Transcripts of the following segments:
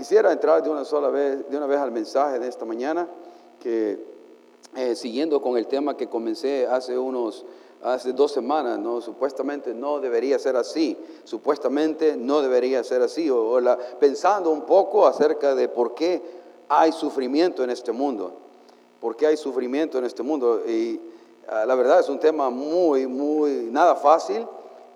quisiera entrar de una sola vez, de una vez al mensaje de esta mañana, que eh, siguiendo con el tema que comencé hace unos, hace dos semanas, ¿no? Supuestamente no debería ser así, supuestamente no debería ser así, o, pensando un poco acerca de por qué hay sufrimiento en este mundo, por qué hay sufrimiento en este mundo. Y ah, la verdad es un tema muy, muy, nada fácil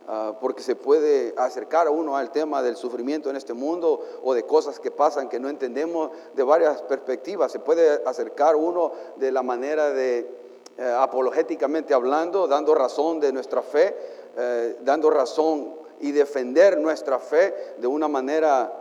Ah, porque se puede acercar uno al tema del sufrimiento en este mundo o de cosas que pasan que no entendemos de varias perspectivas. Se puede acercar uno de la manera de, eh, apologéticamente hablando, dando razón de nuestra fe, eh, dando razón y defender nuestra fe de una manera...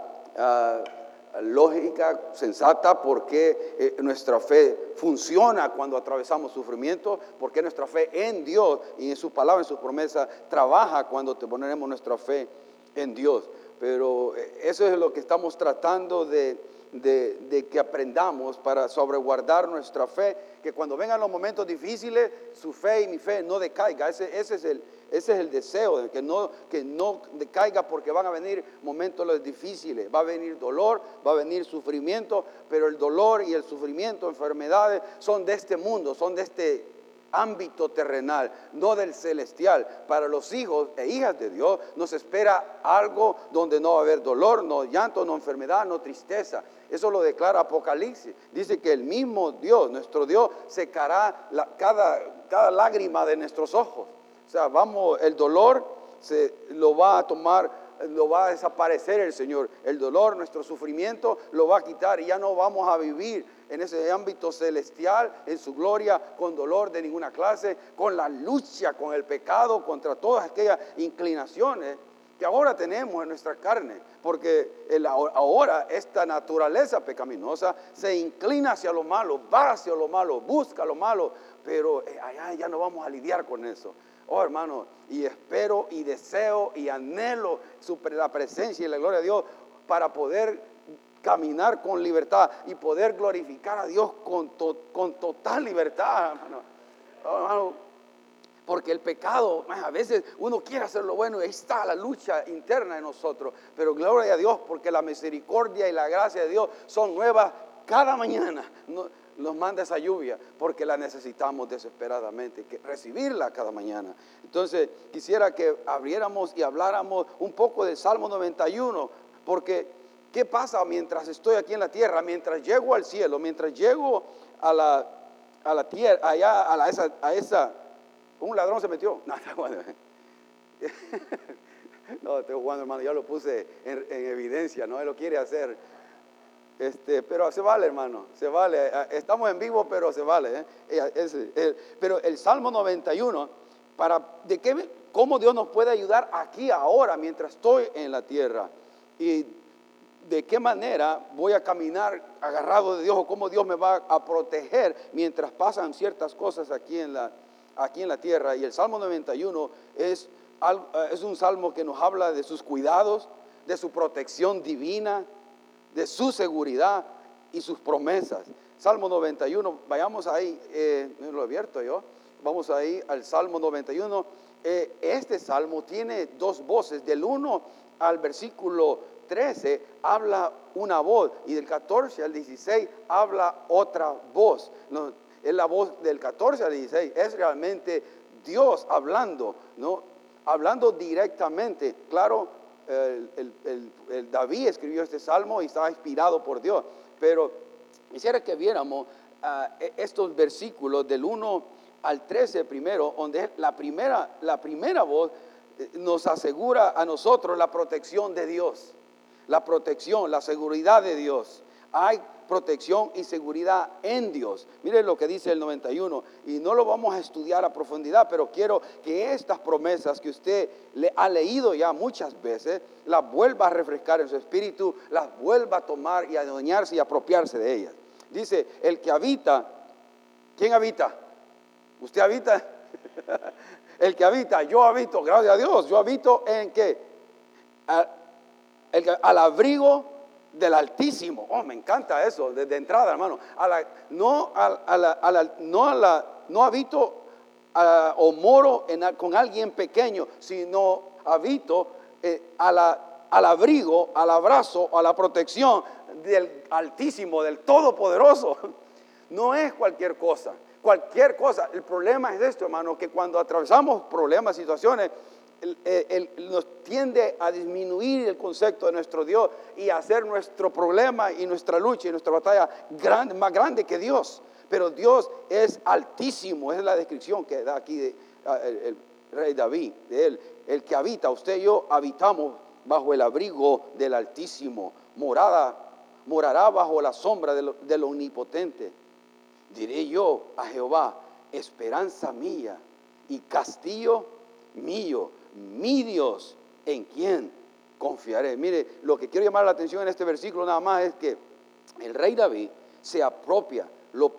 Lógica, sensata, porque eh, nuestra fe funciona cuando atravesamos sufrimiento, porque nuestra fe en Dios y en su palabra, en sus promesas, trabaja cuando te ponemos nuestra fe en Dios. Pero eh, eso es lo que estamos tratando de, de, que aprendamos para sobreguardar nuestra fe, que cuando vengan los momentos difíciles, su fe y mi fe no decaiga. Ese, ese es el, ese es el deseo, de que no, que no decaiga porque van a venir momentos difíciles, va a venir dolor, va a venir sufrimiento, pero el dolor y el sufrimiento, enfermedades, son de este mundo, son de este ámbito terrenal, no del celestial. Para los hijos e hijas de Dios nos espera algo donde no va a haber dolor, no llanto, no enfermedad, no tristeza. Eso lo declara Apocalipsis. Dice que el mismo Dios, nuestro Dios, secará cada, cada lágrima de nuestros ojos. O sea, vamos, el dolor se lo va a tomar, lo va a desaparecer el Señor. El dolor, nuestro sufrimiento, lo va a quitar y ya no vamos a vivir en ese ámbito celestial, en su gloria, con dolor de ninguna clase, con la lucha con el pecado, contra todas aquellas inclinaciones que ahora tenemos en nuestra carne, porque ahora esta naturaleza pecaminosa se inclina hacia lo malo, va hacia lo malo, busca lo malo, pero eh, allá ya no vamos a lidiar con eso. Oh, hermano, y espero y deseo y anhelo la presencia y la gloria de Dios para poder caminar con libertad y poder glorificar a Dios con, total libertad, oh, hermano. Porque el pecado, a veces uno quiere hacer lo bueno y ahí está la lucha interna de nosotros. Pero gloria a Dios porque la misericordia y la gracia de Dios son nuevas cada mañana nos manda esa lluvia porque la necesitamos desesperadamente, que recibirla cada mañana. Entonces, quisiera que abriéramos y habláramos un poco del Salmo 91, porque ¿qué pasa mientras estoy aquí en la tierra? Mientras llego al cielo, mientras llego a la, a la tierra, allá a, la, esa, a esa, un ladrón se metió. No, no, estoy jugando, hermano, ya lo puse en, en evidencia, no él lo quiere hacer. Este, pero se vale, hermano, se vale. Eh, estamos en vivo, pero se vale. ¿eh? pero el Salmo 91, para, ¿de qué, ¿cómo Dios nos puede ayudar aquí, ahora, mientras estoy en la tierra? Y de qué manera voy a caminar agarrado de Dios o cómo Dios me va a proteger mientras pasan ciertas cosas aquí en la, aquí en la tierra. Y el Salmo 91 es, es un salmo que nos habla de sus cuidados, de su protección divina, de su seguridad y sus promesas. Salmo 91, vayamos ahí, eh, lo abierto yo, vamos ahí al Salmo 91. Eh, este salmo tiene dos voces, del 1 al versículo 13 habla una voz y del 14 al 16 habla otra voz. No, es la voz del 14 al 16, es realmente Dios hablando, ¿no? Hablando directamente. Claro, el, David escribió este salmo y estaba inspirado por Dios. Pero quisiera que viéramos ah, e, estos versículos del 1 al 13 primero, donde la primera, la primera voz eh, nos asegura a nosotros la protección de Dios, la protección, la seguridad de Dios. Hay protección y seguridad en Dios. Miren lo que dice el 91 y no lo vamos a estudiar a profundidad, pero quiero que estas promesas que usted le ha leído ya muchas veces, las vuelva a refrescar en su espíritu, las vuelva a tomar y a adueñarse y apropiarse de ellas. Dice, el que habita, ¿quién habita? ¿Usted habita? el que habita, yo habito, gracias a Dios, yo habito en qué? al abrigo del Altísimo. Oh, me encanta eso, desde entrada, hermano. no, a, la, no, a la, no habito o moro con alguien pequeño, sino habito eh, a la, al abrigo, al abrazo, a la protección del Altísimo, del Todopoderoso. No es cualquier cosa, cualquier cosa. El problema es esto, hermano, que cuando atravesamos problemas, situaciones, nos tiende a disminuir el concepto de nuestro Dios y a hacer nuestro problema y nuestra lucha y nuestra batalla más grande que Dios. Pero Dios es altísimo, es la descripción que da aquí el, rey David, de él. El que habita, usted y yo habitamos bajo el abrigo del Altísimo, morada, morará bajo la sombra de lo omnipotente. Diré yo a Jehová, esperanza mía y castillo mío, mi Dios, en quien confiaré. Mire, lo que quiero llamar la atención en este versículo nada más es que el rey David se apropia lo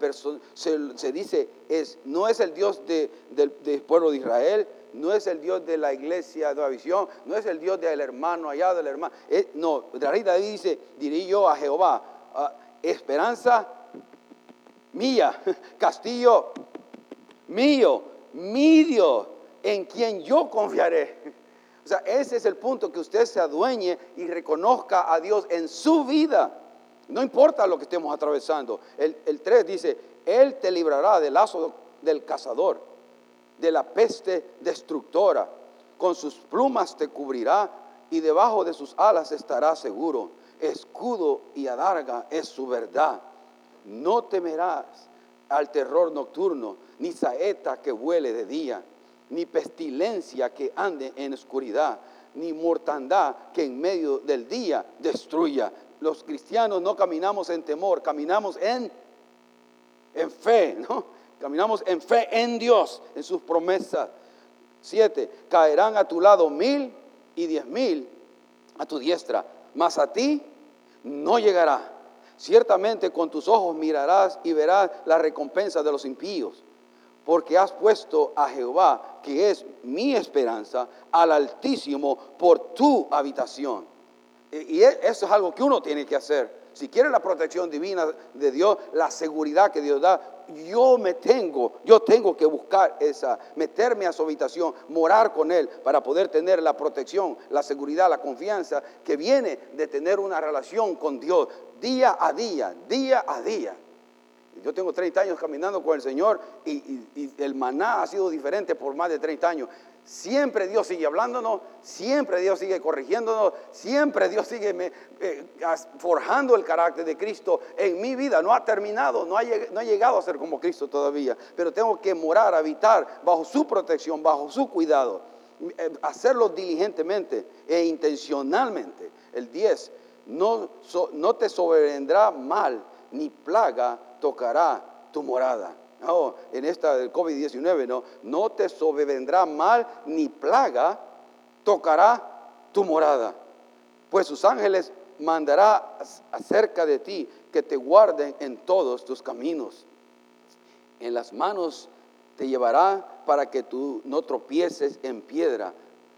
se, se, dice, es, no es el Dios del pueblo de Israel, no es el Dios de la iglesia de la visión, no es el Dios del hermano allá, del hermano. no, el rey David dice, diré yo a Jehová, esperanza mía, castillo mío, mi Dios, en quien yo confiaré. O sea, ese es el punto, que usted se adueñe y reconozca a Dios en su vida. No importa lo que estemos atravesando. El, 3 dice, Él te librará del lazo del cazador, de la peste destructora. Con sus plumas te cubrirá y debajo de sus alas estará seguro. Escudo y adarga es su verdad. No temerás al terror nocturno, ni saeta que vuele de día, ni pestilencia que ande en oscuridad, ni mortandad que en medio del día destruya los cristianos no caminamos en temor, caminamos en, en fe, ¿no? Caminamos en fe en Dios, en sus promesas. Siete, caerán a tu lado mil y diez mil a tu diestra, mas a ti no llegará. Ciertamente con tus ojos mirarás y verás la recompensa de los impíos, porque has puesto a Jehová, que es mi esperanza, al Altísimo por tu habitación. Y e, eso es algo que uno tiene que hacer. Si quiere la protección divina de Dios, la seguridad que Dios da, yo me tengo, yo tengo que buscar esa, meterme a su habitación, morar con Él para poder tener la protección, la seguridad, la confianza que viene de tener una relación con Dios día a día, día a día. Yo tengo 30 años caminando con el Señor y, el maná ha sido diferente por más de 30 años. Siempre Dios sigue hablándonos, siempre Dios sigue corrigiéndonos, siempre Dios sigue eh, forjando el carácter de Cristo en mi vida. No ha terminado, no ha, llegado a ser como Cristo todavía, pero tengo que morar, habitar bajo su protección, bajo su cuidado, eh, hacerlo diligentemente e intencionalmente. El 10, no, no te sobrevendrá mal, ni plaga tocará tu morada en esta del COVID-19, no, no te sobrevendrá mal ni plaga, tocará tu morada. Pues sus ángeles mandará acerca de ti que te guarden en todos tus caminos. En las manos te llevará para que tú no tropieces en piedra.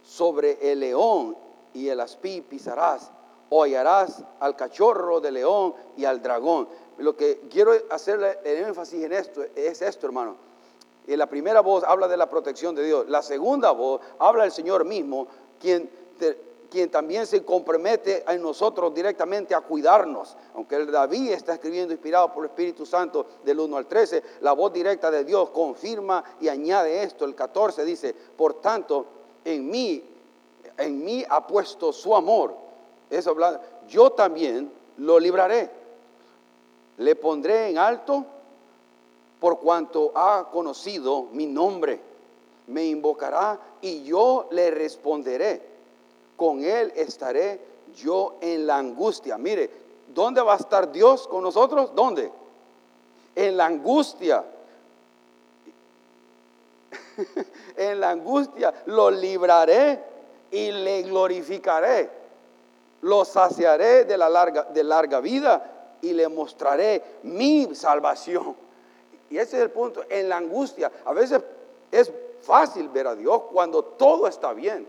Sobre el león y el aspí pisarás, o hallarás al cachorro de león y al dragón lo que quiero hacerle el énfasis en esto es esto, hermano. Y la primera voz habla de la protección de Dios. La segunda voz habla del Señor mismo, quien, quien también se compromete a nosotros directamente a cuidarnos. Aunque el David está escribiendo inspirado por el Espíritu Santo del 1 al 13, la voz directa de Dios confirma y añade esto. El 14 dice, por tanto, en mí, en mí ha puesto su amor. Eso habla, yo también lo libraré le pondré en alto por cuanto ha conocido mi nombre. Me invocará y yo le responderé. Con él estaré yo en la angustia. Mire, ¿dónde va a estar Dios con nosotros? ¿Dónde? En la angustia. en la angustia lo libraré y le glorificaré. Lo saciaré de la larga, de larga vida y le mostraré mi salvación. Y ese es el punto, en la angustia. A veces es fácil ver a Dios cuando todo está bien.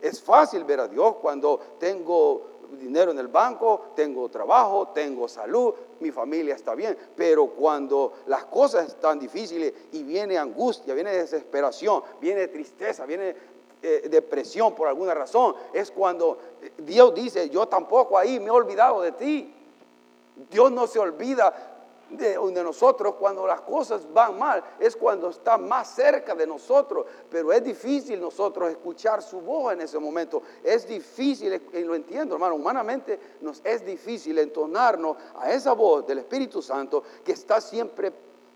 Es fácil ver a Dios cuando tengo dinero en el banco, tengo trabajo, tengo salud, mi familia está bien. Pero cuando las cosas están difíciles y viene angustia, viene desesperación, viene tristeza, viene eh, depresión por alguna razón, es cuando Dios dice, yo tampoco ahí me he olvidado de ti. Dios no se olvida de, nosotros cuando las cosas van mal, es cuando está más cerca de nosotros, pero es difícil nosotros escuchar su voz en ese momento. Es difícil, y lo entiendo hermano, humanamente nos es difícil entonarnos a esa voz del Espíritu Santo que está siempre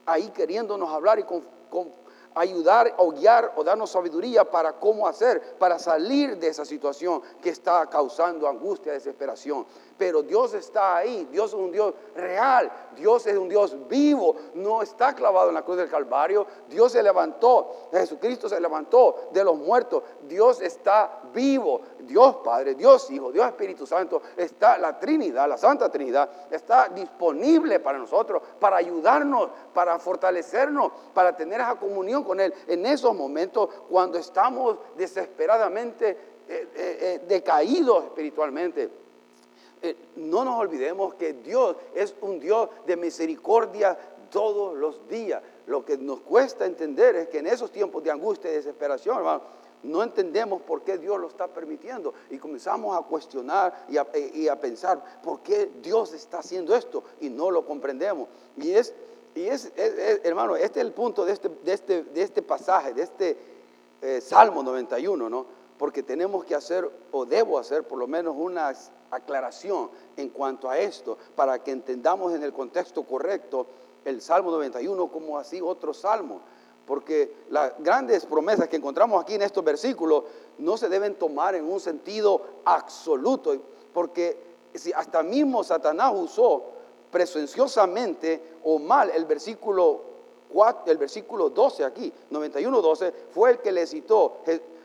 ahí queriéndonos hablar y ayudar o guiar o darnos sabiduría para cómo hacer, para salir de esa situación que está causando angustia, desesperación. Pero Dios está ahí, Dios es un Dios real, Dios es un Dios vivo, no está clavado en la cruz del Calvario, Dios se levantó, Jesucristo se levantó de los muertos, Dios está vivo, Dios Padre, Dios Hijo, Dios Espíritu Santo, está la Trinidad, la Santa Trinidad, está disponible para nosotros, para ayudarnos, para fortalecernos, para tener esa comunión con Él en esos momentos cuando estamos desesperadamente eh, eh, eh, decaídos espiritualmente. No nos olvidemos que Dios es un Dios de misericordia todos los días. Lo que nos cuesta entender es que en esos tiempos de angustia y desesperación, hermano, no entendemos por qué Dios lo está permitiendo y comenzamos a cuestionar y a, pensar por qué Dios está haciendo esto y no lo comprendemos. Y es, y es, hermano, este es el punto de este, de este, de este pasaje, de este eh, Salmo 91, ¿no? Porque tenemos que hacer, o debo hacer por lo menos una aclaración en cuanto a esto, para que entendamos en el contexto correcto el Salmo 91 como así otro salmo. Porque las grandes promesas que encontramos aquí en estos versículos no se deben tomar en un sentido absoluto, porque si hasta mismo Satanás usó presenciosamente o mal el versículo 4, el versículo 12 aquí, 91 12, fue el que le citó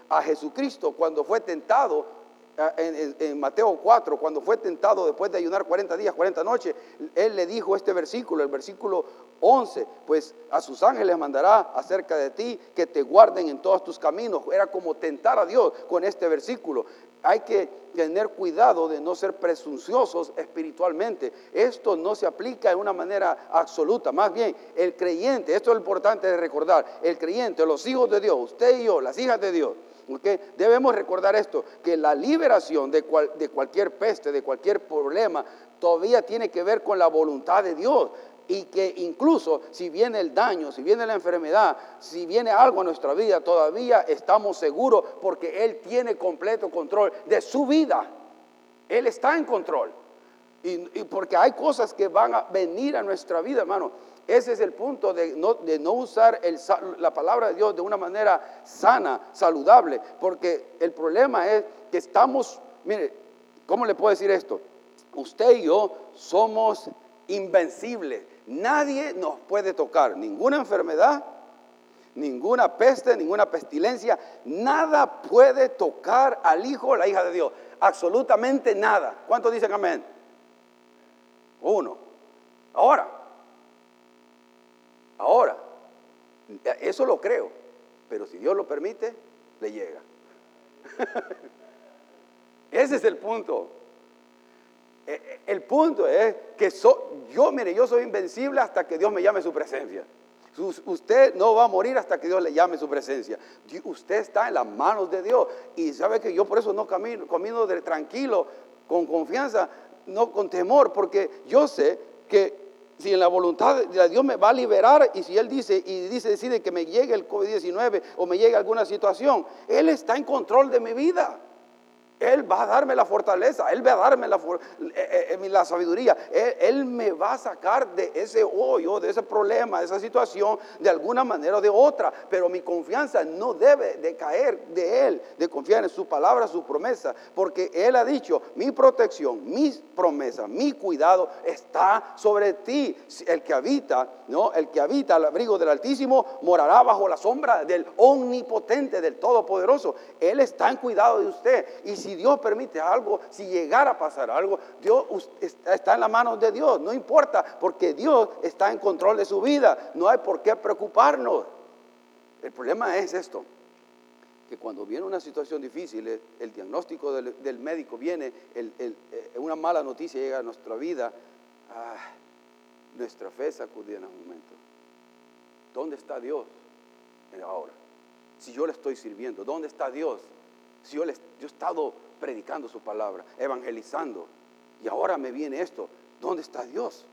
a Jesucristo cuando fue tentado en, en, Mateo 4, cuando fue tentado después de ayunar 40 días, 40 noches, él le dijo este versículo, el versículo 11, pues a sus ángeles mandará acerca de ti que te guarden en todos tus caminos. Era como tentar a Dios con este versículo. Hay que tener cuidado de no ser presunciosos espiritualmente. Esto no se aplica de una manera absoluta. Más bien, el creyente, esto es lo importante de recordar, el creyente, los hijos de Dios, usted y yo, las hijas de Dios, Debemos recordar esto, que la liberación de, de cualquier peste, de cualquier problema, todavía tiene que ver con la voluntad de Dios y que incluso si viene el daño, si viene la enfermedad, si viene algo a nuestra vida, todavía estamos seguros porque Él tiene completo control de su vida. Él está en control. Y, porque hay cosas que van a venir a nuestra vida, hermano. Ese es el punto de no, usar la palabra de Dios de una manera sana, saludable, porque el problema es que estamos, mire, ¿cómo le puedo decir esto? Usted y yo somos invencibles. Nadie nos puede tocar, ninguna enfermedad, ninguna peste, ninguna pestilencia, nada puede tocar al Hijo o la hija de Dios. Absolutamente nada. ¿Cuántos dicen amén? Uno. Ahora, ahora, eso lo creo, pero si Dios lo permite, le llega. Ese es el punto. Eh, eh, el punto es que yo, mire, yo soy invencible hasta que Dios me llame su presencia. Usted no va a morir hasta que Dios le llame su presencia. Usted está en las manos de Dios. Y sabe que yo por eso no camino, camino de, tranquilo, con confianza, no con temor, porque yo sé que si en la voluntad de Dios me va a liberar y si Él dice y dice, decide que me llegue el COVID-19 o me llegue alguna situación, Él está en control de mi vida. Él va a darme la fortaleza, Él va a darme la, eh, eh, la sabiduría, él, me va a sacar de ese hoyo, de ese problema, de esa situación, de alguna manera o de otra. Pero mi confianza no debe de caer de Él, de confiar en su palabra, su promesa, porque Él ha dicho, mi protección, mis promesas, mi cuidado está sobre ti. El que habita, ¿no? El que habita al abrigo del Altísimo morará bajo la sombra del omnipotente, del Todopoderoso. Él está en cuidado de usted. Y si Dios permite algo, si llegara a pasar algo, Dios está en la mano de Dios, no importa, porque Dios está en control de su vida, no hay por qué preocuparnos. El problema es esto, que cuando viene una situación difícil, el, diagnóstico del, médico viene, eh, una mala noticia llega a nuestra vida, ah, nuestra fe sacudida en un momento. ¿Dónde está Dios ahora? Si yo le estoy sirviendo, ¿dónde está Dios? Si yo, les, yo he estado predicando su palabra, evangelizando, y ahora me viene esto, ¿dónde está Dios?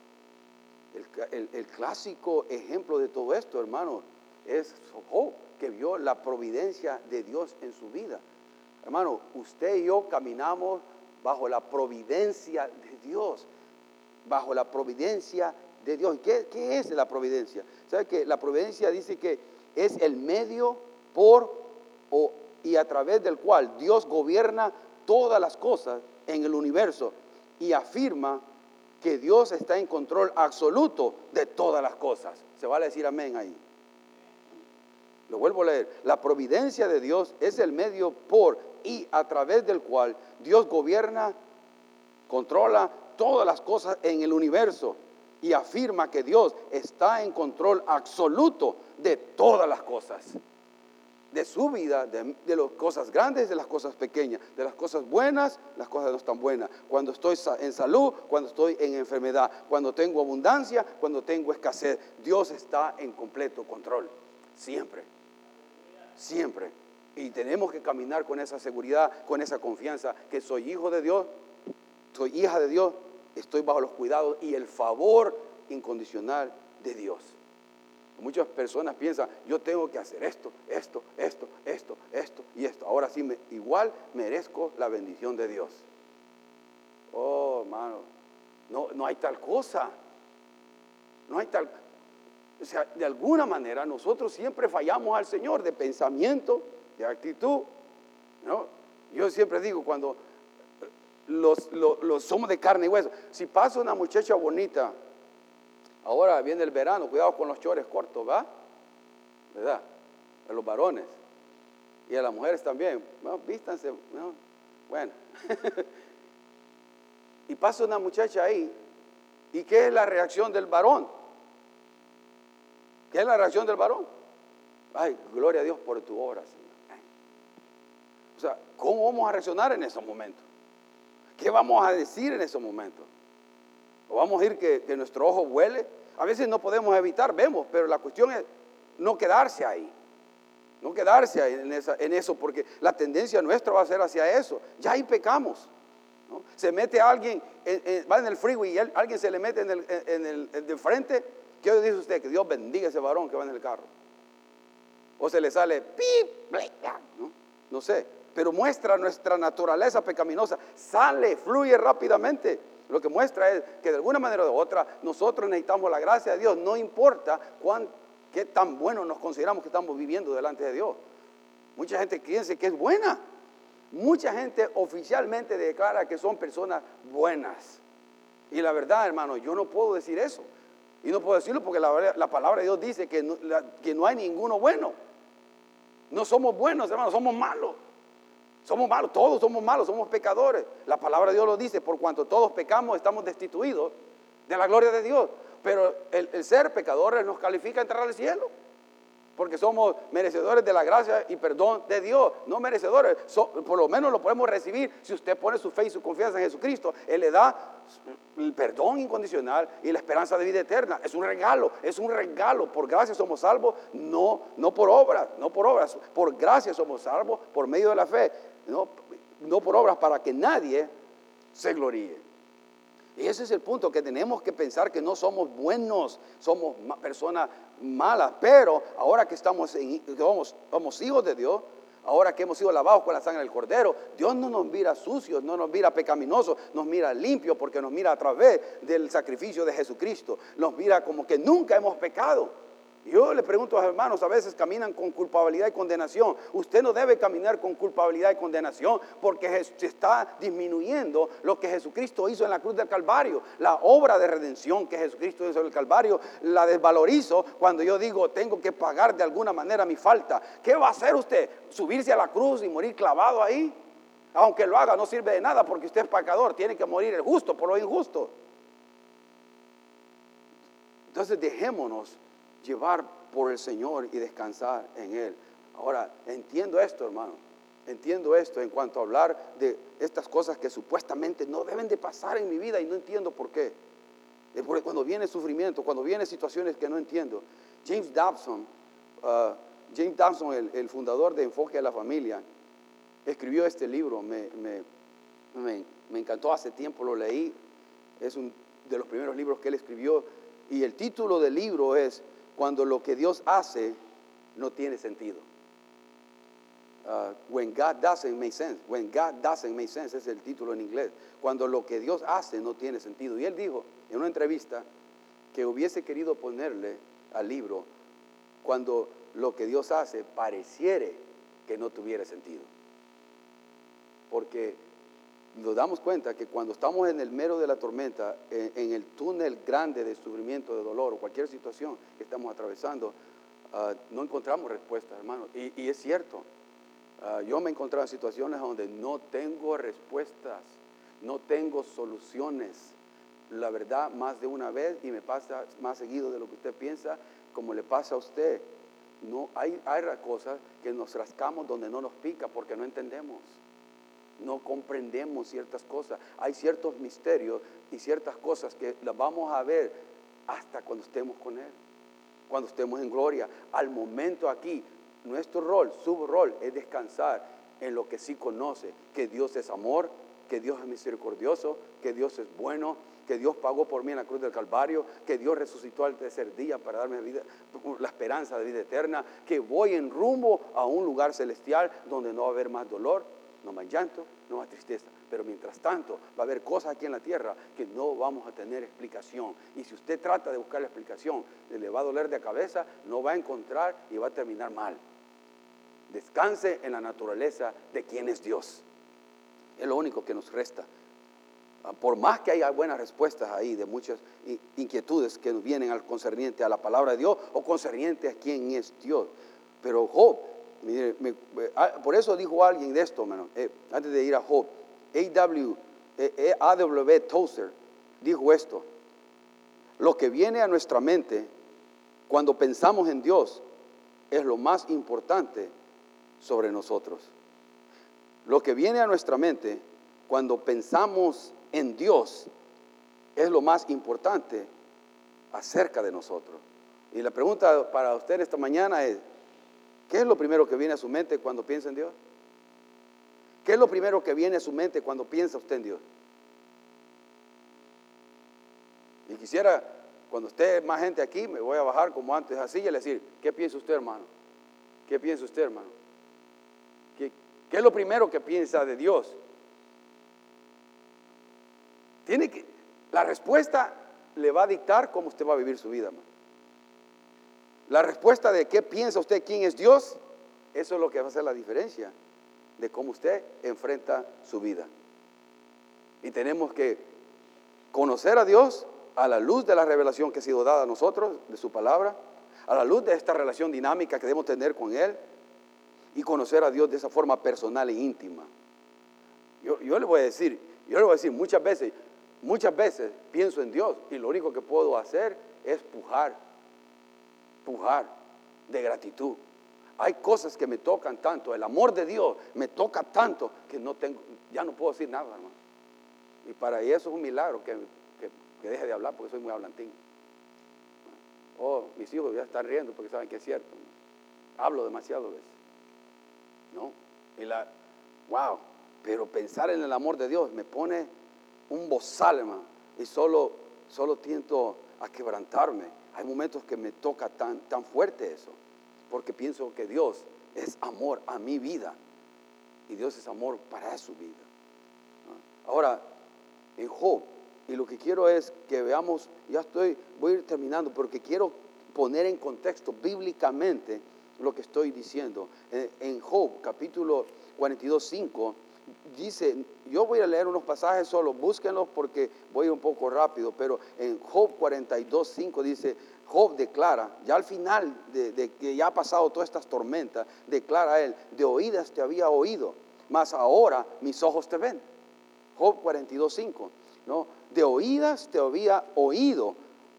El, clásico ejemplo de todo esto, hermano, es Job, que vio la providencia de Dios en su vida. Hermano, usted y yo caminamos bajo la providencia de Dios, bajo la providencia de Dios. ¿Qué, qué es la providencia? ¿Sabe que la providencia dice que es el medio por o, y a través del cual Dios gobierna todas las cosas en el universo y afirma que Dios está en control absoluto de todas las cosas. Se va a decir amén ahí. Lo vuelvo a leer. La providencia de Dios es el medio por y a través del cual Dios gobierna, controla todas las cosas en el universo y afirma que Dios está en control absoluto de todas las cosas de su vida, de, las cosas grandes, de las cosas pequeñas, de las cosas buenas, las cosas no están buenas. Cuando estoy en salud, cuando estoy en enfermedad, cuando tengo abundancia, cuando tengo escasez. Dios está en completo control. Siempre. Siempre. Y tenemos que caminar con esa seguridad, con esa confianza, que soy hijo de Dios, soy hija de Dios, estoy bajo los cuidados y el favor incondicional de Dios. Muchas personas piensan, yo tengo que hacer esto, esto, esto, esto, esto y esto. Ahora sí, me, igual merezco la bendición de Dios. Oh, hermano, no, no hay tal cosa. No hay tal... O sea, de alguna manera nosotros siempre fallamos al Señor de pensamiento, de actitud. ¿no? Yo siempre digo, cuando los, los somos de carne y hueso, si pasa una muchacha bonita, Ahora viene el verano, cuidado con los chores cortos, ¿va? ¿Verdad? A los varones. Y a las mujeres también. Bueno, vístanse. Bueno. y pasa una muchacha ahí. ¿Y qué es la reacción del varón? ¿Qué es la reacción del varón? Ay, gloria a Dios por tu obra, Señor. O sea, ¿cómo vamos a reaccionar en esos momentos? ¿Qué vamos a decir en esos momentos? O vamos a ir que, nuestro ojo huele. A veces no podemos evitar, vemos, pero la cuestión es no quedarse ahí. No quedarse ahí en, eso, porque la tendencia nuestra va a ser hacia eso. Ya ahí pecamos. Se mete alguien, va en el freeway y alguien se le mete en el, de frente. ¿Qué dice usted? Que Dios bendiga a ese varón que va en el carro. O se le sale pip, no sé. Pero muestra nuestra naturaleza pecaminosa. Sale, fluye rápidamente. Lo que muestra es que de alguna manera o de otra nosotros necesitamos la gracia de Dios, no importa cuán, qué tan bueno nos consideramos que estamos viviendo delante de Dios. Mucha gente piensa que es buena. Mucha gente oficialmente declara que son personas buenas. Y la verdad, hermano, yo no puedo decir eso. Y no puedo decirlo porque la, palabra de Dios dice que que no hay ninguno bueno. No somos buenos, hermano, somos malos. Somos malos, todos somos malos, somos pecadores. La palabra de Dios lo dice, por cuanto todos pecamos, estamos destituidos de la gloria de Dios. Pero el, ser pecadores nos califica a entrar al cielo porque somos merecedores de la gracia y perdón de Dios, no merecedores, por lo menos lo podemos recibir si usted pone su fe y su confianza en Jesucristo. Él le da el perdón incondicional y la esperanza de vida eterna. Es un regalo, es un regalo. Por gracia somos salvos, no, no por obras, no por obras, por gracia somos salvos por medio de la fe, no, por obras para que nadie se gloríe. Y ese es el punto, que tenemos que pensar que no somos buenos, somos personas malas, pero ahora que estamos, somos, hijos de Dios, ahora que hemos sido lavados con la sangre del cordero, Dios no nos mira sucios, no nos mira pecaminosos, nos mira limpios porque nos mira a través del sacrificio de Jesucristo, nos mira como que nunca hemos pecado. Yo le pregunto a los hermanos, a veces caminan con culpabilidad y condenación. Usted no debe caminar con culpabilidad y condenación porque se está disminuyendo lo que Jesucristo hizo en la cruz del Calvario. La obra de redención que Jesucristo hizo en el Calvario la desvalorizo cuando yo digo tengo que pagar de alguna manera mi falta. ¿Qué va a hacer usted? ¿Subirse a la cruz y morir clavado ahí? Aunque lo haga no sirve de nada porque usted es pecador, tiene que morir el justo por lo injusto. Entonces dejémonos llevar por el Señor y descansar en Él. Ahora, entiendo esto, hermano. Entiendo esto en cuanto a hablar de estas cosas que supuestamente no deben de pasar en mi vida y no entiendo por qué. Porque cuando viene sufrimiento, cuando vienen situaciones que no entiendo. James Dobson, uh, James Dobson, el, fundador de Enfoque a la Familia, escribió este libro, me, me encantó, hace tiempo lo leí, es un de los primeros libros que él escribió, y el título del libro es Cuando lo que Dios hace no tiene sentido. Uh, when God doesn't make sense. When God doesn't make sense es el título en inglés. Cuando lo que Dios hace no tiene sentido. Y él dijo en una entrevista que hubiese querido ponerle al libro cuando lo que Dios hace pareciere que no tuviera sentido. Porque nos damos cuenta que cuando estamos en el mero de la tormenta, en, el túnel grande de sufrimiento, de dolor o cualquier situación que estamos atravesando, uh, no encontramos respuestas, hermano. Y, es cierto, uh, yo me he encontrado en situaciones donde no tengo respuestas, no tengo soluciones. La verdad, más de una vez, y me pasa más seguido de lo que usted piensa, como le pasa a usted. No, hay, hay cosas que nos rascamos donde no nos pica porque no entendemos no comprendemos ciertas cosas. Hay ciertos misterios y ciertas cosas que las vamos a ver hasta cuando estemos con Él, cuando estemos en gloria. Al momento aquí, nuestro rol, su rol es descansar en lo que sí conoce, que Dios es amor, que Dios es misericordioso, que Dios es bueno, que Dios pagó por mí en la cruz del Calvario, que Dios resucitó al tercer día para darme la esperanza de vida eterna, que voy en rumbo a un lugar celestial donde no va a haber más dolor, no más llanto, no más tristeza. Pero mientras tanto va a haber cosas aquí en la tierra que no vamos a tener explicación. Y si usted trata de buscar la explicación, le va a doler de cabeza, no va a encontrar y va a terminar mal. Descanse en la naturaleza de quien es Dios. Es lo único que nos resta. Ah, por más que haya buenas respuestas ahí de muchas inquietudes que nos vienen al concerniente a la palabra de Dios o concerniente a quién es Dios. Pero Job Ah, por eso dijo alguien de esto, eh, antes de ir a Job. A.W. Eh, eh, Tozer dijo esto. Lo que viene a nuestra mente cuando pensamos en Dios es lo más importante sobre nosotros. Lo que viene a nuestra mente cuando pensamos en Dios es lo más importante acerca de nosotros. Y la pregunta para usted esta mañana es, ¿Qué es lo primero que viene a su mente cuando piensa en Dios? ¿Qué es lo primero que viene a su mente cuando piensa usted en Dios? Y quisiera, cuando esté más gente aquí, me voy a bajar como antes así y le decir, ¿qué piensa usted, hermano? ¿Qué piensa usted, hermano? ¿Qué, ¿Qué, es lo primero que piensa de Dios? Tiene que, la respuesta le va a dictar cómo usted va a vivir su vida, hermano. La respuesta de qué piensa usted, quién es Dios, eso es lo que va a hacer la diferencia de cómo usted enfrenta su vida. Y tenemos que conocer a Dios a la luz de la revelación que ha sido dada a nosotros, de su palabra, a la luz de esta relación dinámica que debemos tener con Él y conocer a Dios de esa forma personal e íntima. Yo, yo le voy a decir, yo le voy a decir muchas veces, muchas veces pienso en Dios y lo único que puedo hacer es pujar de gratitud. Hay cosas que me tocan tanto, el amor de Dios me toca tanto que no tengo, ya no puedo decir nada, hermano. Y para eso es un milagro que, deje de hablar porque soy muy hablantín. Oh, mis hijos ya están riendo porque saben que es cierto. Hablo demasiado veces. ¿No? Y la, wow, pero pensar en el amor de Dios me pone un bozal, hermano. Y solo, solo tiento a quebrantarme hay momentos que me toca tan, tan fuerte eso, porque pienso que Dios es amor a mi vida y Dios es amor para su vida. Ahora, en Job, y lo que quiero es que veamos, ya estoy, voy a ir terminando, porque quiero poner en contexto bíblicamente lo que estoy diciendo. En, Job, capítulo 42, 5, dice, yo voy a leer unos pasajes solo, búsquenlos porque voy un poco rápido, pero en Job 42, 5 dice, Job declara, ya al final de, que ya ha pasado todas estas tormentas, declara él, de oídas te había oído, mas ahora mis ojos te ven. Job 42, 5, ¿no? De oídas te había oído,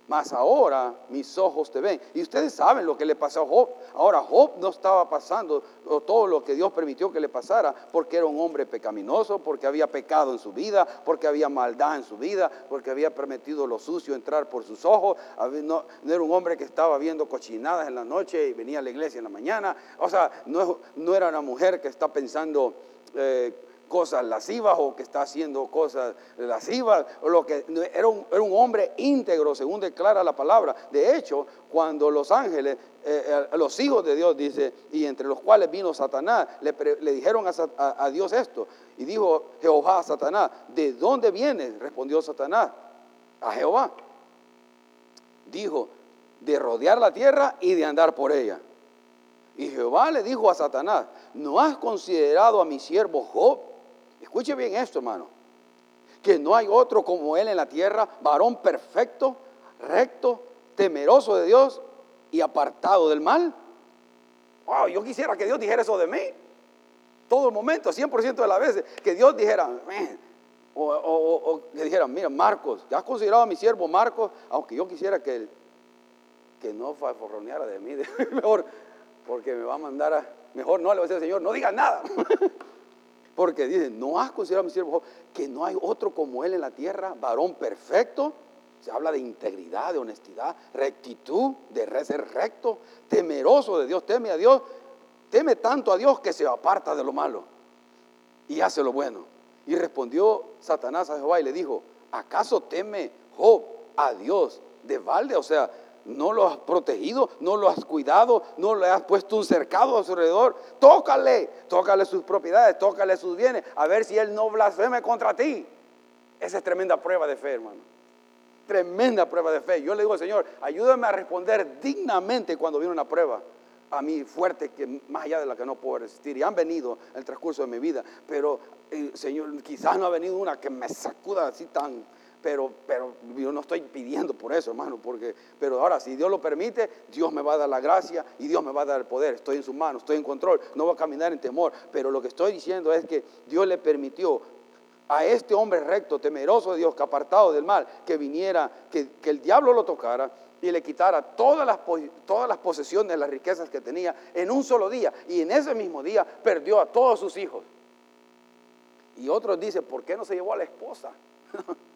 mas ahora mis ojos te ven. Y ustedes saben lo que le pasó a Job. Ahora Job no estaba pasando todo lo que Dios permitió que le pasara porque era un hombre pecaminoso, porque había pecado en su vida, porque había maldad en su vida, porque había permitido lo sucio entrar por sus ojos. No, era un hombre que estaba viendo cochinadas en la noche y venía a la iglesia en la mañana. O sea, no, era una mujer que está pensando eh, cosas lascivas o que está haciendo cosas lascivas, o lo que era un, era un hombre íntegro, según declara la palabra. De hecho, cuando los ángeles, eh, eh, los hijos de Dios, dice, y entre los cuales vino Satanás, le, dijeron a, Dios esto, y dijo Jehová a Satanás, ¿de dónde vienes? Respondió Satanás, a Jehová. Dijo, de rodear la tierra y de andar por ella. Y Jehová le dijo a Satanás, ¿no has considerado a mi siervo Job? Escuche bien esto, hermano. Que no hay otro como él en la tierra, varón perfecto, recto, temeroso de Dios y apartado del mal. Wow, yo quisiera que Dios dijera eso de mí. Todo el momento, 100% de las veces, que Dios dijera, o, que dijera, mira, Marcos, ¿te has considerado a mi siervo Marcos? Aunque yo quisiera que, que no forroneara de mí, mejor, porque me va a mandar a, mejor no le voy a decir al Señor, no diga nada. Porque dice, no has considerado a mi siervo que no hay otro como él en la tierra, varón perfecto. Se habla de integridad, de honestidad, rectitud, de ser recto, temeroso de Dios, teme a Dios, teme tanto a Dios que se aparta de lo malo y hace lo bueno. Y respondió Satanás a Jehová y le dijo, ¿acaso teme Job a Dios de balde? O sea, no lo has protegido, no lo has cuidado, no le has puesto un cercado a su alrededor. Tócale, tócale sus propiedades, tócale sus bienes, a ver si él no blasfeme contra ti. Esa es tremenda prueba de fe, hermano. Tremenda prueba de fe. Yo le digo al Señor, ayúdame a responder dignamente cuando viene una prueba a mí fuerte, que más allá de la que no puedo resistir. Y han venido en el transcurso de mi vida, pero eh, Señor, quizás no ha venido una que me sacuda así tan pero, pero yo no estoy pidiendo por eso, hermano, porque, pero ahora si Dios lo permite, Dios me va a dar la gracia y Dios me va a dar el poder. Estoy en sus manos, estoy en control, no voy a caminar en temor, pero lo que estoy diciendo es que Dios le permitió a este hombre recto, temeroso de Dios, que apartado del mal, que viniera, que, el diablo lo tocara y le quitara todas las, todas las posesiones, las riquezas que tenía en un solo día. Y en ese mismo día perdió a todos sus hijos. Y otros dicen, ¿por qué no se llevó a la esposa?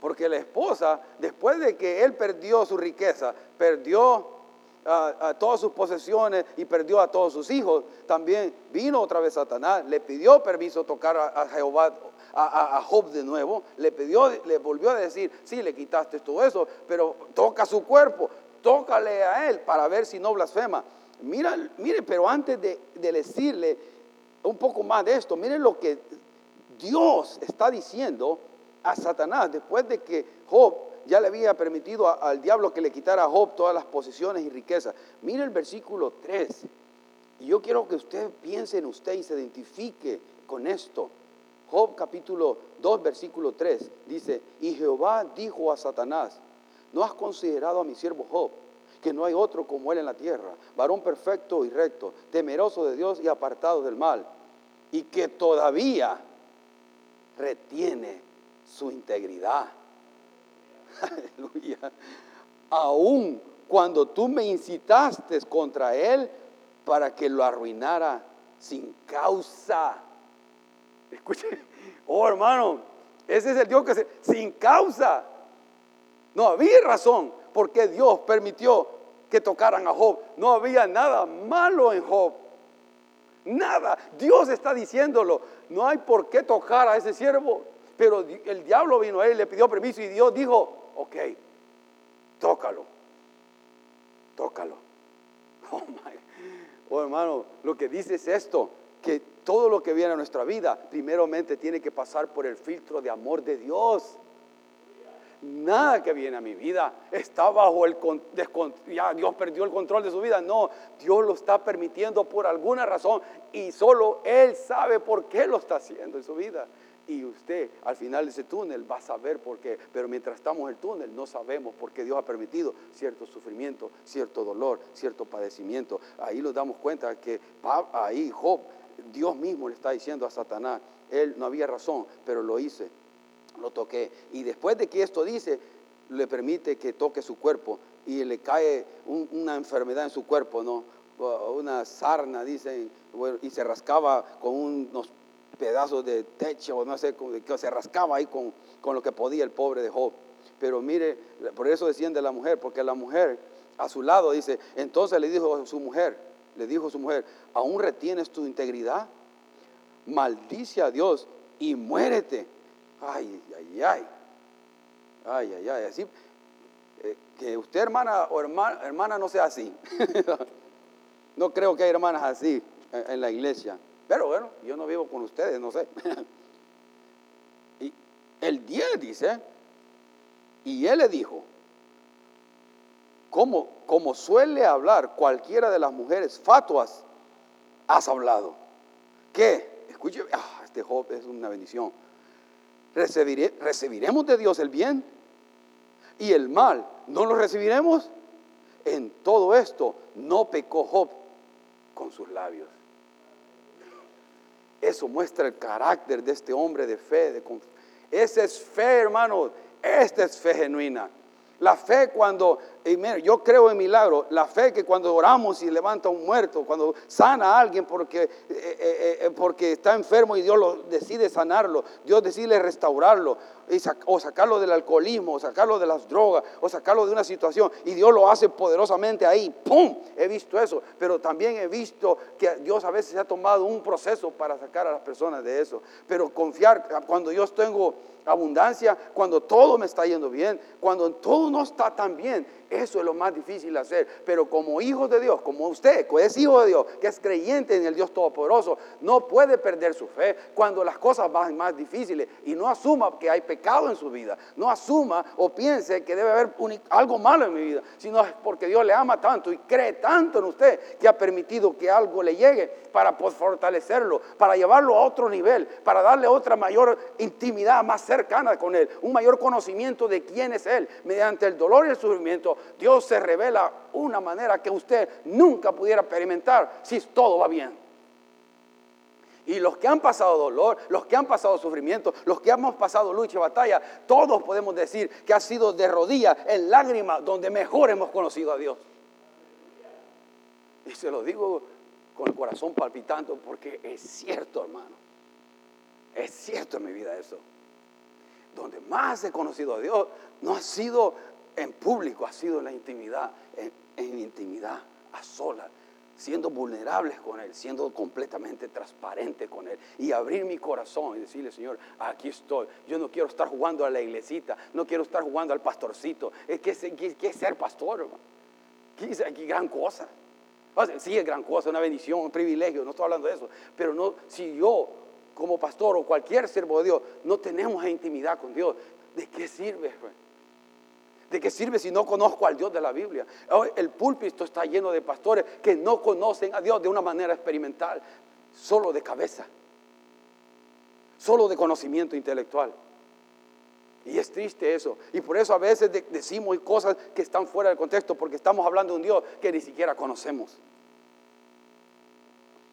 Porque la esposa, después de que él perdió su riqueza, perdió a, todas sus posesiones y perdió a todos sus hijos, también vino otra vez Satanás, le pidió permiso tocar a, Jehová, a, Job de nuevo, le pidió, le volvió a decir, sí, le quitaste todo eso, pero toca su cuerpo, tócale a él para ver si no blasfema. Mira, mire, pero antes de, de decirle un poco más de esto, miren lo que Dios está diciendo a Satanás después de que Job ya le había permitido al diablo que le quitara a Job todas las posiciones y riquezas. Mire el versículo 3. Y yo quiero que usted piense en usted y se identifique con esto. Job capítulo 2, versículo 3 dice, y Jehová dijo a Satanás, ¿no has considerado a mi siervo Job? que no hay otro como él en la tierra, varón perfecto y recto, temeroso de Dios y apartado del mal, y que todavía retiene su integridad. Aleluya. Aún cuando tú me incitaste contra él para que lo arruinara sin causa. Escuche, oh hermano, ese es el Dios que se, sin causa. No había razón por qué Dios permitió que tocaran a Job. No había nada malo en Job. Nada. Dios está diciéndolo. No hay por qué tocar a ese siervo. Pero el diablo vino a él, le pidió permiso y Dios dijo, ok, tócalo, tócalo. Oh, my. oh hermano, lo que dice es esto, que todo lo que viene a nuestra vida, primeramente tiene que pasar por el filtro de amor de Dios. Nada que viene a mi vida está bajo el ya Dios perdió el control de su vida. No, Dios lo está permitiendo por alguna razón y solo Él sabe por qué lo está haciendo en su vida. Y usted al final de ese túnel va a saber por qué. Pero mientras estamos en el túnel no sabemos por qué Dios ha permitido cierto sufrimiento, cierto dolor, cierto padecimiento. Ahí nos damos cuenta que ahí Job, Dios mismo le está diciendo a Satanás, él no había razón, pero lo hice, lo toqué. Y después de que esto dice, le permite que toque su cuerpo y le cae una enfermedad en su cuerpo, ¿no? Una sarna, dicen, y se rascaba con unos pedazos de techo, no sé, que se rascaba ahí con, con lo que podía el pobre de Job. Pero mire, por eso desciende la mujer, porque la mujer a su lado dice, entonces le dijo a su mujer, le dijo a su mujer, ¿aún retienes tu integridad? maldice a Dios y muérete. Ay, ay, ay. Ay, ay, ay. Así, eh, que usted hermana o hermana, hermana no sea así. no creo que hay hermanas así en, la iglesia. Pero bueno, yo no vivo con ustedes, no sé. y el 10 dice, y él le dijo, como, como suele hablar cualquiera de las mujeres fatuas, has hablado. ¿Qué? Escuche, ah, este Job es una bendición. ¿Recibiremos de Dios el bien y el mal? ¿No lo recibiremos? En todo esto no pecó Job con sus labios. Eso muestra el carácter de este hombre de fe. De Esa es fe, hermano. Esta es fe genuina. La fe cuando, yo creo en milagro, la fe que cuando oramos y levanta a un muerto, cuando sana a alguien porque, eh, eh, eh, porque está enfermo y Dios lo, decide sanarlo, Dios decide restaurarlo, o sacarlo del alcoholismo, o sacarlo de las drogas, o sacarlo de una situación, y Dios lo hace poderosamente ahí, ¡pum! He visto eso, pero también he visto que Dios a veces ha tomado un proceso para sacar a las personas de eso, pero confiar, cuando yo tengo abundancia, cuando todo me está yendo bien, cuando todo no está tan bien, eso es lo más difícil de hacer. Pero como hijo de Dios, como usted, que es hijo de Dios, que es creyente en el Dios Todopoderoso, no puede perder su fe cuando las cosas van más difíciles y no asuma que hay pecado en su vida. No asuma o piense que debe haber algo malo en mi vida, sino porque Dios le ama tanto y cree tanto en usted que ha permitido que algo le llegue para fortalecerlo, para llevarlo a otro nivel, para darle otra mayor intimidad más cercana con Él, un mayor conocimiento de quién es Él, mediante el dolor y el sufrimiento Dios se revela una manera que usted nunca pudiera experimentar si todo va bien. Y los que han pasado dolor, los que han pasado sufrimiento, los que hemos pasado lucha y batalla, todos podemos decir que ha sido de rodillas, en lágrimas, donde mejor hemos conocido a Dios. Y se lo digo con el corazón palpitando porque es cierto, hermano. Es cierto en mi vida eso. Donde más he conocido a Dios no ha sido en público, ha sido la intimidad, en, intimidad, a solas, siendo vulnerables con Él, siendo completamente transparente con Él y abrir mi corazón y decirle, Señor, aquí estoy. Yo no quiero estar jugando a la iglesita, no quiero estar jugando al pastorcito. Es que, es ser pastor. ¿Qué, gran cosa. Sí, es gran cosa, una bendición, un privilegio, no estoy hablando de eso. Pero no, si yo, como pastor o cualquier siervo de Dios, no tenemos intimidad con Dios, ¿de qué sirve? Hermano? ¿De qué sirve si no conozco al Dios de la Biblia? Hoy el púlpito está lleno de pastores que no conocen a Dios de una manera experimental, solo de cabeza, solo de conocimiento intelectual. Y es triste eso. Y por eso a veces decimos cosas que están fuera del contexto, porque estamos hablando de un Dios que ni siquiera conocemos.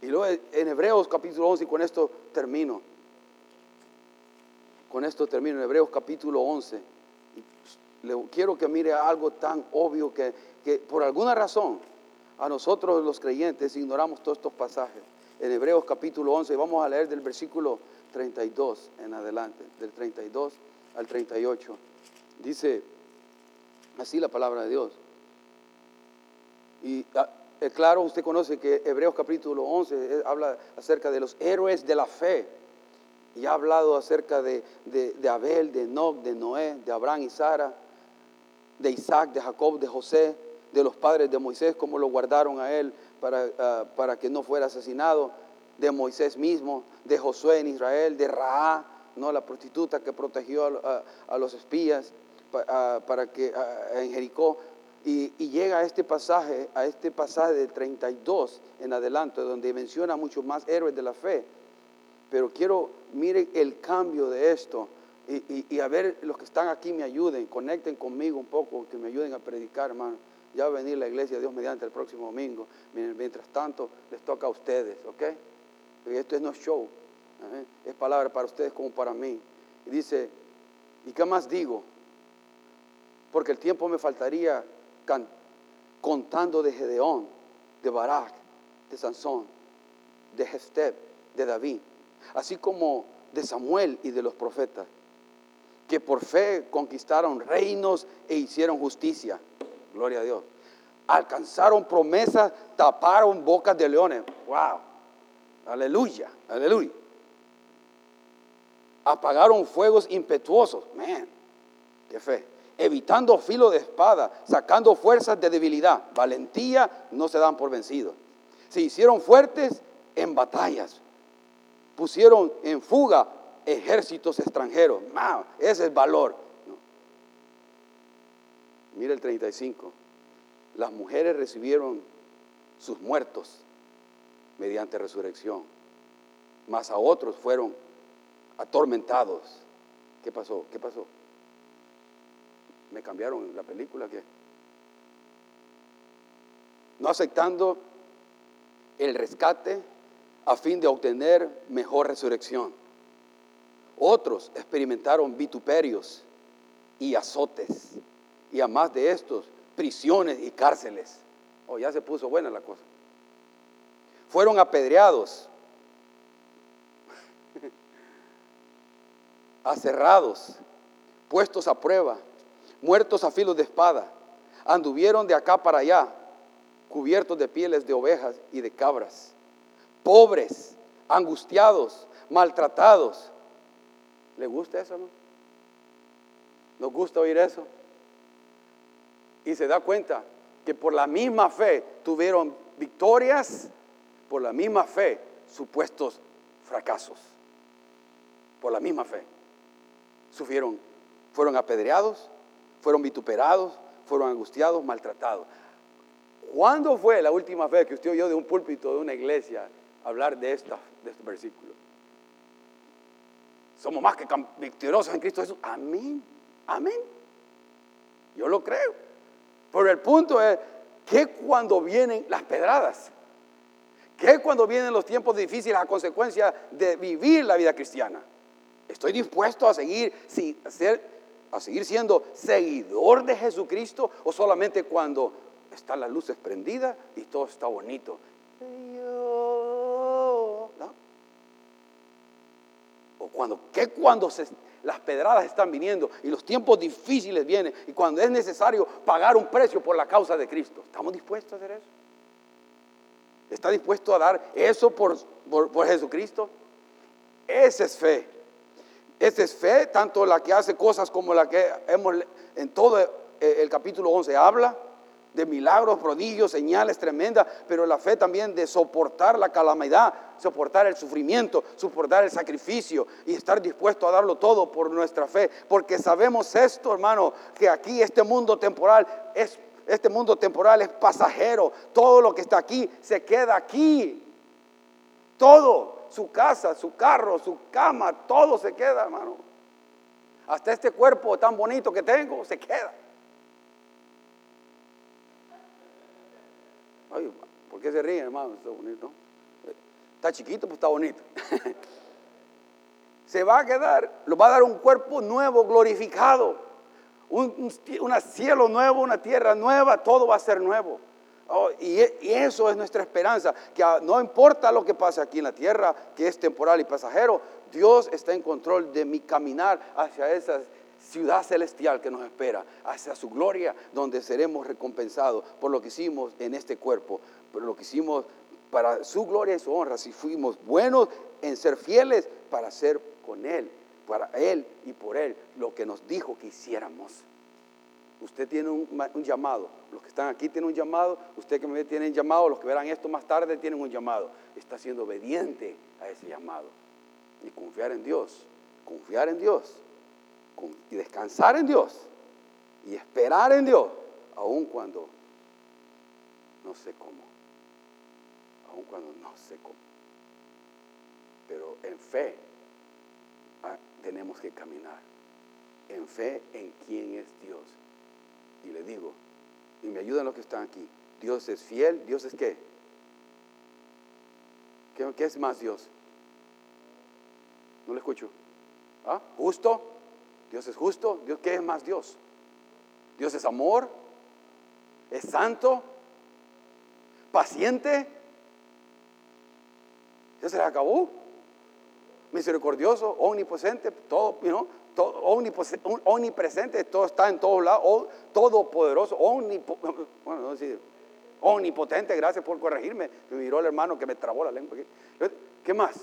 Y luego en Hebreos capítulo 11, y con esto termino. Con esto termino, en Hebreos capítulo 11 quiero que mire algo tan obvio que, que por alguna razón a nosotros los creyentes ignoramos todos estos pasajes. En Hebreos capítulo 11, vamos a leer del versículo 32 en adelante, del 32 al 38. Dice así la palabra de Dios. Y ah, claro, usted conoce que Hebreos capítulo 11 eh, habla acerca de los héroes de la fe. Y ha hablado acerca de, de Abel, de Enoch, de Noé, de Abraham y Sara de Isaac, de Jacob, de José, de los padres de Moisés, cómo lo guardaron a él para, ah, para que no fuera asesinado, de Moisés mismo, de Josué en Israel, de Raá, ¿no? la prostituta que protegió a, los espías ah, para que ah, en Jericó. Y, y, llega a este pasaje, a este pasaje de 32 en adelante, donde menciona muchos más héroes de la fe. Pero quiero, mire el cambio de esto y, a ver, los que están aquí me ayuden, conecten conmigo un poco, que me ayuden a predicar, hermano. Ya va a venir la iglesia, Dios mediante, el próximo domingo. Mientras tanto, les toca a ustedes, ¿ok? esto es no show, ¿eh? es palabra para ustedes como para mí. Y dice, ¿y qué más digo? Porque el tiempo me faltaría contando de Gedeón, de Barak, de Sansón, de Jesteb, de David, así como de Samuel y de los profetas que por fe conquistaron reinos e hicieron justicia. Gloria a Dios. Alcanzaron promesas, taparon bocas de leones. Wow. Aleluya, aleluya. apagaron fuegos impetuosos. Man, qué fe. Evitando filo de espada, sacando fuerzas de debilidad. Valentía no se dan por vencidos. Se hicieron fuertes en batallas. Pusieron en fuga ejércitos extranjeros. Man, ese es valor. Mira el 35. Las mujeres recibieron sus muertos mediante resurrección, mas a otros fueron atormentados. ¿Qué pasó? ¿Qué pasó? Me cambiaron la película que no aceptando el rescate a fin de obtener mejor resurrección. Otros experimentaron vituperios y azotes, y a más de estos, prisiones y cárceles. Oh, ya se puso buena la cosa. Fueron apedreados, aserrados, puestos a prueba, muertos a filo de espada. Anduvieron de acá para allá, cubiertos de pieles de ovejas y de cabras. Pobres, angustiados, maltratados. ¿Le gusta eso, no? ¿Nos gusta oír eso? Y se da cuenta que por la misma fe tuvieron victorias, por la misma fe supuestos fracasos. Por la misma fe. Sufrieron, fueron apedreados, fueron vituperados, fueron angustiados, maltratados. ¿Cuándo fue la última vez que usted oyó de un púlpito de una iglesia hablar de, esta, de este versículo? Somos más que victoriosos en Cristo Jesús. Amén. Amén. Yo lo creo. Pero el punto es que cuando vienen las pedradas, que cuando vienen los tiempos difíciles a consecuencia de vivir la vida cristiana, estoy dispuesto a seguir, a seguir siendo seguidor de Jesucristo o solamente cuando están las luces prendidas y todo está bonito. O cuando, que cuando las pedradas están viniendo y los tiempos difíciles vienen y cuando es necesario pagar un precio por la causa de Cristo. ¿Estamos dispuestos a hacer eso? ¿Está dispuesto a dar eso por, por, Jesucristo? Esa es fe. Esa es fe, tanto la que hace cosas como la que hemos en todo el capítulo 11 habla de milagros, prodigios, señales tremendas, pero la fe también de soportar la calamidad, soportar el sufrimiento, soportar el sacrificio y estar dispuesto a darlo todo por nuestra fe, porque sabemos esto, hermano, que aquí este mundo temporal es este mundo temporal es pasajero, todo lo que está aquí se queda aquí. Todo, su casa, su carro, su cama, todo se queda, hermano. Hasta este cuerpo tan bonito que tengo se queda. ¿Por qué se ríen, hermano? Está bonito. Está chiquito, pues está bonito. se va a quedar, lo va a dar un cuerpo nuevo, glorificado. Un, cielo nuevo, una tierra nueva, todo va a ser nuevo. Oh, y, y, eso es nuestra esperanza, que no importa lo que pase aquí en la tierra, que es temporal y pasajero, Dios está en control de mi caminar hacia esas ciudad celestial que nos espera, hacia su gloria, donde seremos recompensados por lo que hicimos en este cuerpo, por lo que hicimos para su gloria y su honra, si fuimos buenos en ser fieles para ser con Él, para Él y por Él, lo que nos dijo que hiciéramos. Usted tiene un, un, llamado. Los que están aquí tienen un llamado. Usted que me tiene un llamado. Los que verán esto más tarde tienen un llamado. Está siendo obediente a ese llamado. Y confiar en Dios. Confiar en Dios y descansar en Dios y esperar en Dios, aun cuando no sé cómo, aun cuando no sé cómo. Pero en fe ah, tenemos que caminar, en fe en quién es Dios. Y le digo, y me ayudan los que están aquí, Dios es fiel, Dios es qué? ¿Qué, qué es más Dios? No le escucho. ¿Ah? ¿Justo? Dios es justo. Dios, ¿qué es más Dios? Dios es amor, es santo, paciente. Ya se acabó. Misericordioso, omnipotente, todo, you todo omnipresente, todo está en todos lados, todopoderoso, bueno, no decir, omnipotente, gracias por corregirme. Me miró el hermano que me trabó la lengua aquí. ¿Qué más?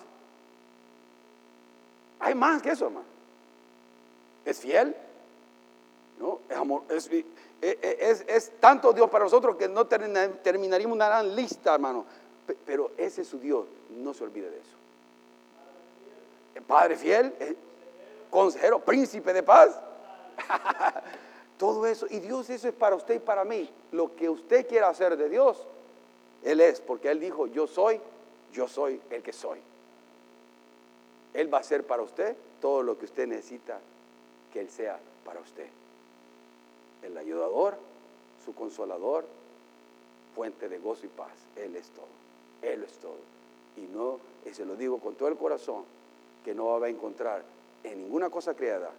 Hay más que eso, hermano. Es fiel, ¿no? Es, amor, es, es, tanto Dios para nosotros que no terminaríamos una gran lista, hermano. Pero ese es su Dios, no se olvide de eso. Padre fiel, consejero, príncipe de paz. Todo eso, y Dios eso es para usted y para mí. Lo que usted quiera hacer de Dios, Él es, porque Él dijo, yo soy, yo soy el que soy. Él va a ser para usted todo lo que usted necesita que Él sea para usted. El ayudador, su consolador, fuente de gozo y paz. Él es todo. Él es todo. Y no, y se lo digo con todo el corazón, que no va a encontrar en ninguna cosa creada,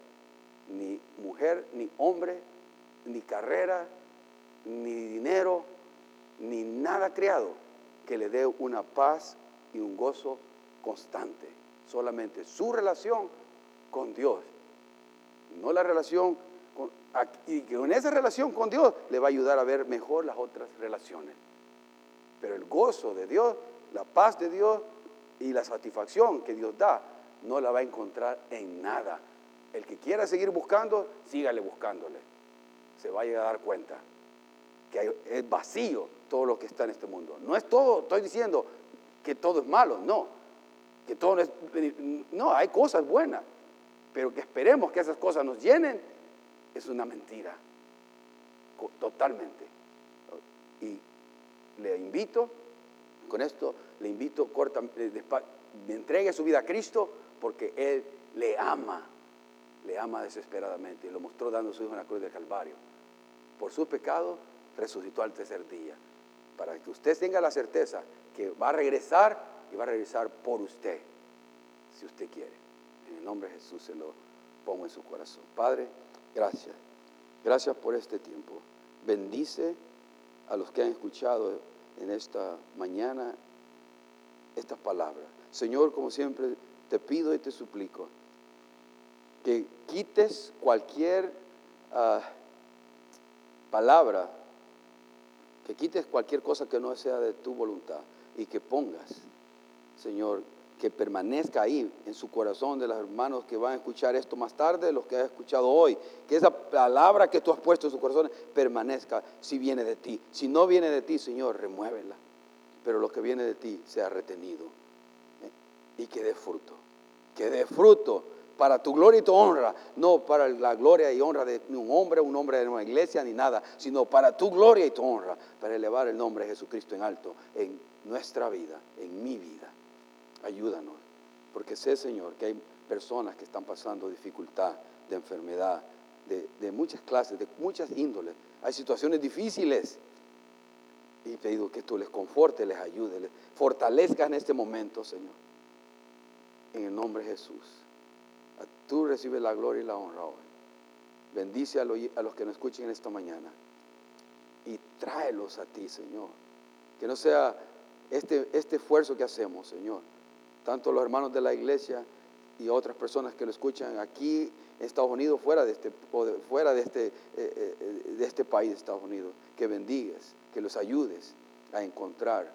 ni mujer, ni hombre, ni carrera, ni dinero, ni nada creado que le dé una paz y un gozo constante. Solamente su relación con Dios. No la relación con, y que en esa relación con Dios le va a ayudar a ver mejor las otras relaciones. Pero el gozo de Dios, la paz de Dios y la satisfacción que Dios da, no la va a encontrar en nada. El que quiera seguir buscando, sígale buscándole. Se va a llegar a dar cuenta que es vacío todo lo que está en este mundo. No es todo, estoy diciendo que todo es malo, no. Que todo es, no, hay cosas buenas, pero que esperemos que esas cosas nos llenen es una mentira, totalmente. Y le invito, con esto le invito, corta, me entregue su vida a Cristo porque Él le ama, le ama desesperadamente y lo mostró dando su hijo en la cruz del Calvario. Por su pecado resucitó al tercer día, para que usted tenga la certeza que va a regresar y va a regresar por usted, si usted quiere. En el nombre de Jesús se lo pongo en su corazón. Padre, gracias. Gracias por este tiempo. Bendice a los que han escuchado en esta mañana esta palabra. Señor, como siempre, te pido y te suplico que quites cualquier ah, palabra, que quites cualquier cosa que no sea de tu voluntad y que pongas, Señor, que permanezca ahí en su corazón de los hermanos que van a escuchar esto más tarde, los que han escuchado hoy, que esa palabra que tú has puesto en su corazón permanezca si viene de ti. Si no viene de ti, Señor, remuévela, pero lo que viene de ti sea retenido ¿eh? y que dé fruto, que dé fruto para tu gloria y tu honra, no para la gloria y honra de un hombre, un hombre de una iglesia ni nada, sino para tu gloria y tu honra, para elevar el nombre de Jesucristo en alto en nuestra vida, en mi vida ayúdanos, porque sé, Señor, que hay personas que están pasando dificultad, de enfermedad, de, muchas clases, de muchas índoles. Hay situaciones difíciles. Y te digo que tú les conforte, les ayude, les fortalezca en este momento, Señor. En el nombre de Jesús. Tú recibes la gloria y la honra hoy. Bendice a, los que nos escuchen en esta mañana. Y tráelos a ti, Señor. Que no sea este, este esfuerzo que hacemos, Señor tanto los hermanos de la iglesia y otras personas que lo escuchan aquí en Estados Unidos, fuera de este, fuera de este, eh, eh, de este país de Estados Unidos, que bendigas, que los ayudes a encontrar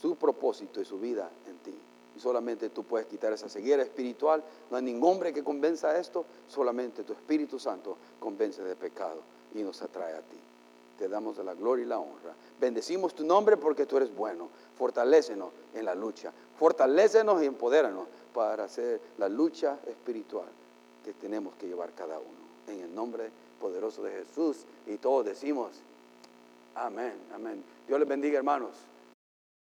su propósito y su vida en ti. Y solamente tú puedes quitar esa ceguera espiritual. No hay ningún hombre que convenza esto, solamente tu Espíritu Santo convence de pecado y nos atrae a ti te damos la gloria y la honra. Bendecimos tu nombre porque tú eres bueno. Fortalécenos en la lucha. Fortalécenos y empodéranos para hacer la lucha espiritual que tenemos que llevar cada uno. En el nombre poderoso de Jesús. Y todos decimos, amén, amén. Dios les bendiga, hermanos.